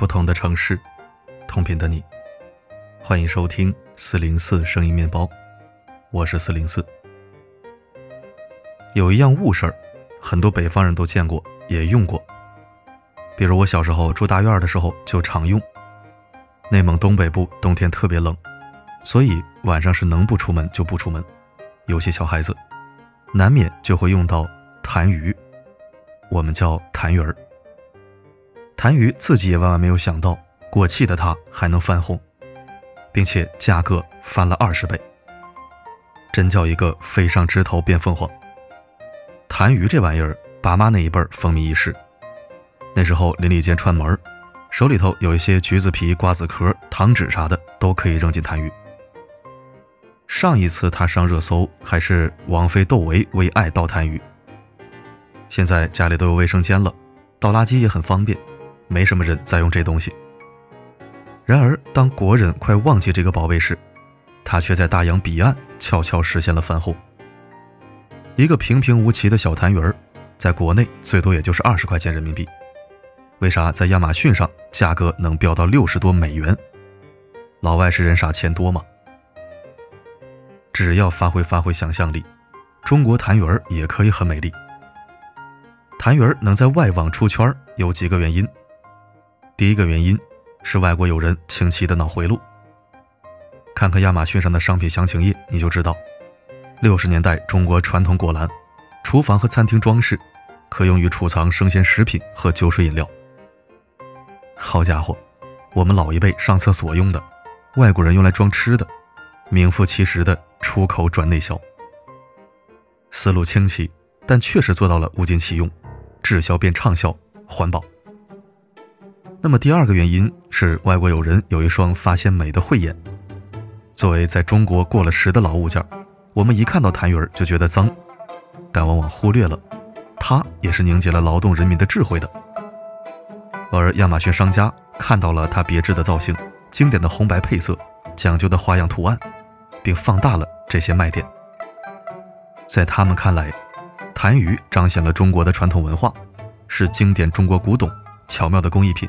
不同的城市，同频的你，欢迎收听四零四声音面包，我是四零四。有一样物事儿，很多北方人都见过，也用过。比如我小时候住大院的时候就常用。内蒙东北部冬天特别冷，所以晚上是能不出门就不出门，尤其小孩子，难免就会用到痰盂，我们叫痰盂儿。痰盂自己也万万没有想到，过气的它还能翻红，并且价格翻了二十倍，真叫一个飞上枝头变凤凰。痰盂这玩意儿，爸妈那一辈儿风靡一时。那时候邻里间串门手里头有一些橘子皮、瓜子壳、糖纸啥的，都可以扔进痰盂。上一次他上热搜还是王菲窦唯为爱倒痰盂。现在家里都有卫生间了，倒垃圾也很方便。没什么人在用这东西。然而，当国人快忘记这个宝贝时，它却在大洋彼岸悄悄实现了翻红。一个平平无奇的小痰盂儿，在国内最多也就是二十块钱人民币，为啥在亚马逊上价格能飙到六十多美元？老外是人傻钱多吗？只要发挥发挥想象力，中国痰盂儿也可以很美丽。痰盂儿能在外网出圈，有几个原因。第一个原因是外国友人清奇的脑回路。看看亚马逊上的商品详情页，你就知道，六十年代中国传统果篮，厨房和餐厅装饰，可用于储藏生鲜食品和酒水饮料。好家伙，我们老一辈上厕所用的，外国人用来装吃的，名副其实的出口转内销。思路清奇，但确实做到了物尽其用，滞销变畅销，环保。那么第二个原因是外国友人有一双发现美的慧眼。作为在中国过了时的老物件，我们一看到痰盂儿就觉得脏，但往往忽略了，它也是凝结了劳动人民的智慧的。而亚马逊商家看到了它别致的造型、经典的红白配色、讲究的花样图案，并放大了这些卖点。在他们看来，痰盂彰显了中国的传统文化，是经典中国古董、巧妙的工艺品。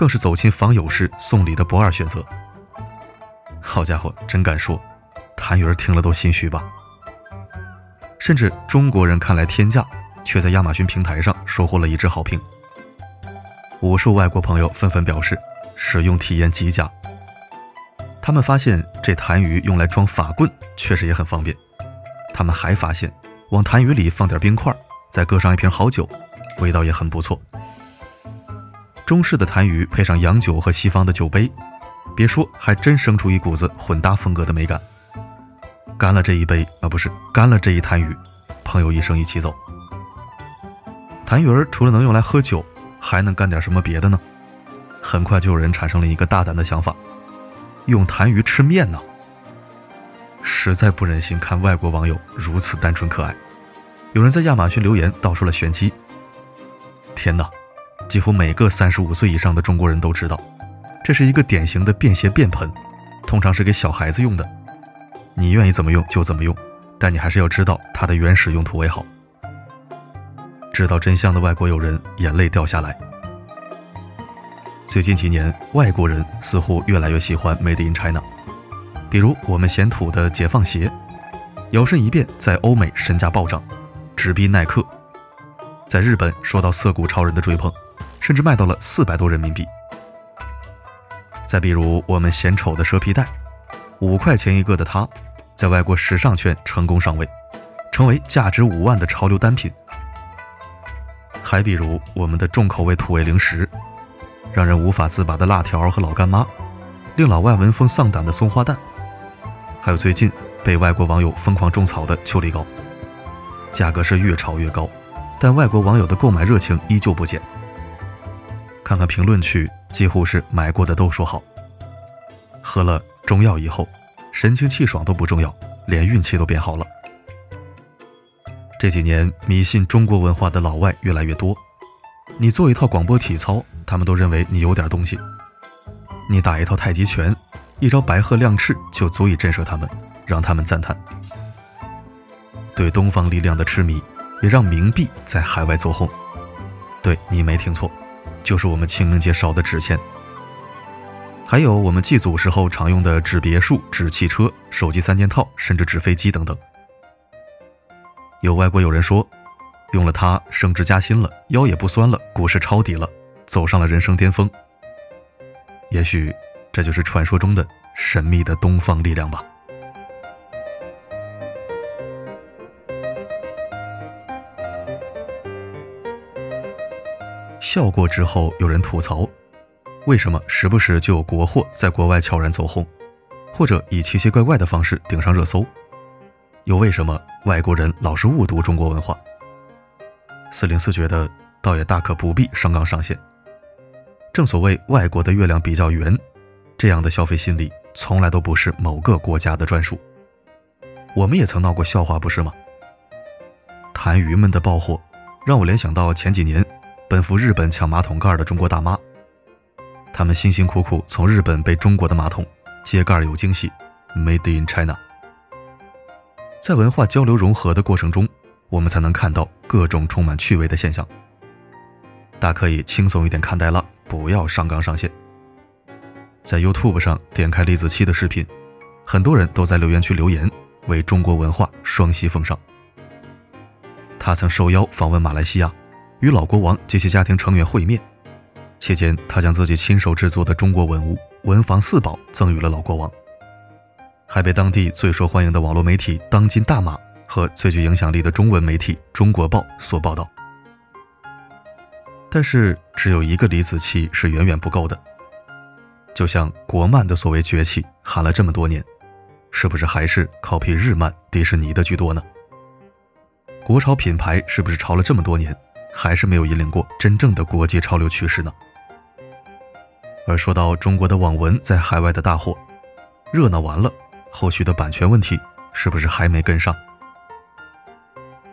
更是走亲访友时送礼的不二选择。好家伙，真敢说，谭云儿听了都心虚吧？甚至中国人看来天价，却在亚马逊平台上收获了一致好评。无数外国朋友纷纷表示使用体验极佳。他们发现这痰盂用来装法棍确实也很方便。他们还发现往痰盂里放点冰块，再搁上一瓶好酒，味道也很不错。中式的痰盂配上洋酒和西方的酒杯，别说，还真生出一股子混搭风格的美感。干了这一杯啊，不是干了这一痰盂，朋友一生一起走。痰盂儿除了能用来喝酒，还能干点什么别的呢？很快就有人产生了一个大胆的想法：用痰盂吃面呢。实在不忍心看外国网友如此单纯可爱，有人在亚马逊留言道出了玄机。天哪！几乎每个三十五岁以上的中国人都知道，这是一个典型的便携便盆，通常是给小孩子用的。你愿意怎么用就怎么用，但你还是要知道它的原始用途为好。知道真相的外国友人眼泪掉下来。最近几年，外国人似乎越来越喜欢 Made in China，比如我们嫌土的解放鞋，摇身一变在欧美身价暴涨，直逼耐克，在日本受到涩谷超人的追捧。甚至卖到了四百多人民币。再比如我们嫌丑的蛇皮袋，五块钱一个的它，在外国时尚圈成功上位，成为价值五万的潮流单品。还比如我们的重口味土味零食，让人无法自拔的辣条和老干妈，令老外闻风丧胆的松花蛋，还有最近被外国网友疯狂种草的秋梨膏，价格是越炒越高，但外国网友的购买热情依旧不减。看看评论区，几乎是买过的都说好。喝了中药以后，神清气爽都不重要，连运气都变好了。这几年迷信中国文化的老外越来越多，你做一套广播体操，他们都认为你有点东西；你打一套太极拳，一招白鹤亮翅就足以震慑他们，让他们赞叹。对东方力量的痴迷，也让冥币在海外走红。对你没听错。就是我们清明节烧的纸钱，还有我们祭祖时候常用的纸别墅、纸汽车、手机三件套，甚至纸飞机等等。有外国友人说，用了它升职加薪了，腰也不酸了，股市抄底了，走上了人生巅峰。也许这就是传说中的神秘的东方力量吧。笑过之后，有人吐槽：为什么时不时就有国货在国外悄然走红，或者以奇奇怪怪的方式顶上热搜？又为什么外国人老是误读中国文化？四零四觉得，倒也大可不必上纲上线。正所谓外国的月亮比较圆，这样的消费心理从来都不是某个国家的专属。我们也曾闹过笑话，不是吗？痰盂们的爆火，让我联想到前几年。奔赴日本抢马桶盖的中国大妈，他们辛辛苦苦从日本背中国的马桶，揭盖有惊喜，Made in China。在文化交流融合的过程中，我们才能看到各种充满趣味的现象。大可以轻松一点看待了，不要上纲上线。在 YouTube 上点开李子柒的视频，很多人都在留言区留言，为中国文化双膝奉上。他曾受邀访问马来西亚。与老国王及其家庭成员会面，期间他将自己亲手制作的中国文物文房四宝赠予了老国王，还被当地最受欢迎的网络媒体“当今大马”和最具影响力的中文媒体《中国报》所报道。但是，只有一个李子柒是远远不够的。就像国漫的所谓崛起，喊了这么多年，是不是还是 copy 日漫、迪士尼的居多呢？国潮品牌是不是潮了这么多年？还是没有引领过真正的国际潮流趋势呢。而说到中国的网文在海外的大火，热闹完了，后续的版权问题是不是还没跟上？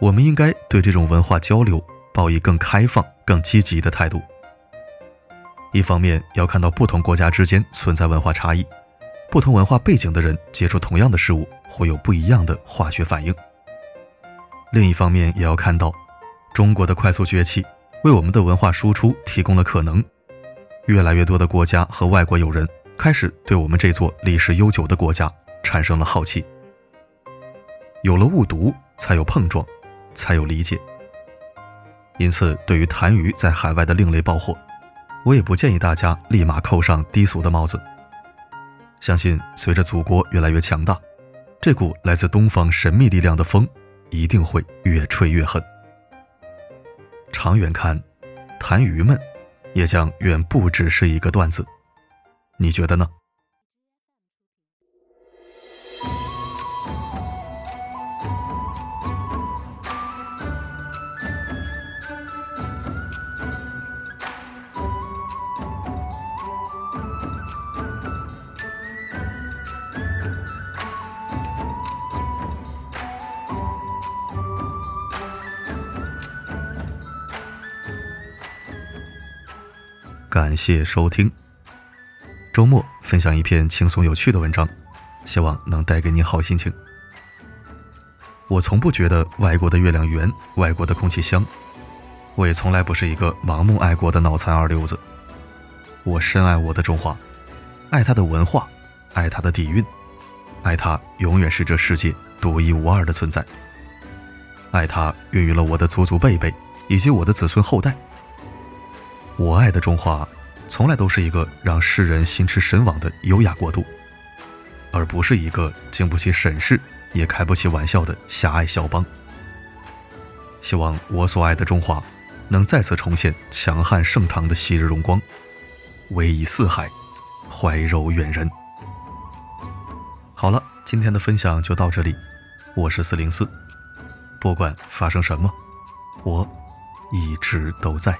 我们应该对这种文化交流抱以更开放、更积极的态度。一方面要看到不同国家之间存在文化差异，不同文化背景的人接触同样的事物会有不一样的化学反应；另一方面也要看到。中国的快速崛起，为我们的文化输出提供了可能。越来越多的国家和外国友人开始对我们这座历史悠久的国家产生了好奇。有了误读，才有碰撞，才有理解。因此，对于痰盂在海外的另类爆火，我也不建议大家立马扣上低俗的帽子。相信随着祖国越来越强大，这股来自东方神秘力量的风一定会越吹越狠。长远看，痰盂们也将远不只是一个段子，你觉得呢？感谢收听。周末分享一篇轻松有趣的文章，希望能带给你好心情。我从不觉得外国的月亮圆，外国的空气香。我也从来不是一个盲目爱国的脑残二流子。我深爱我的中华，爱它的文化，爱它的底蕴，爱它永远是这世界独一无二的存在。爱它孕育了我的祖祖辈辈以及我的子孙后代。我爱的中华，从来都是一个让世人心驰神往的优雅国度，而不是一个经不起审视也开不起玩笑的狭隘肖邦。希望我所爱的中华，能再次重现强悍盛唐的昔日荣光，威仪四海，怀柔远人。好了，今天的分享就到这里，我是四零四，不管发生什么，我一直都在。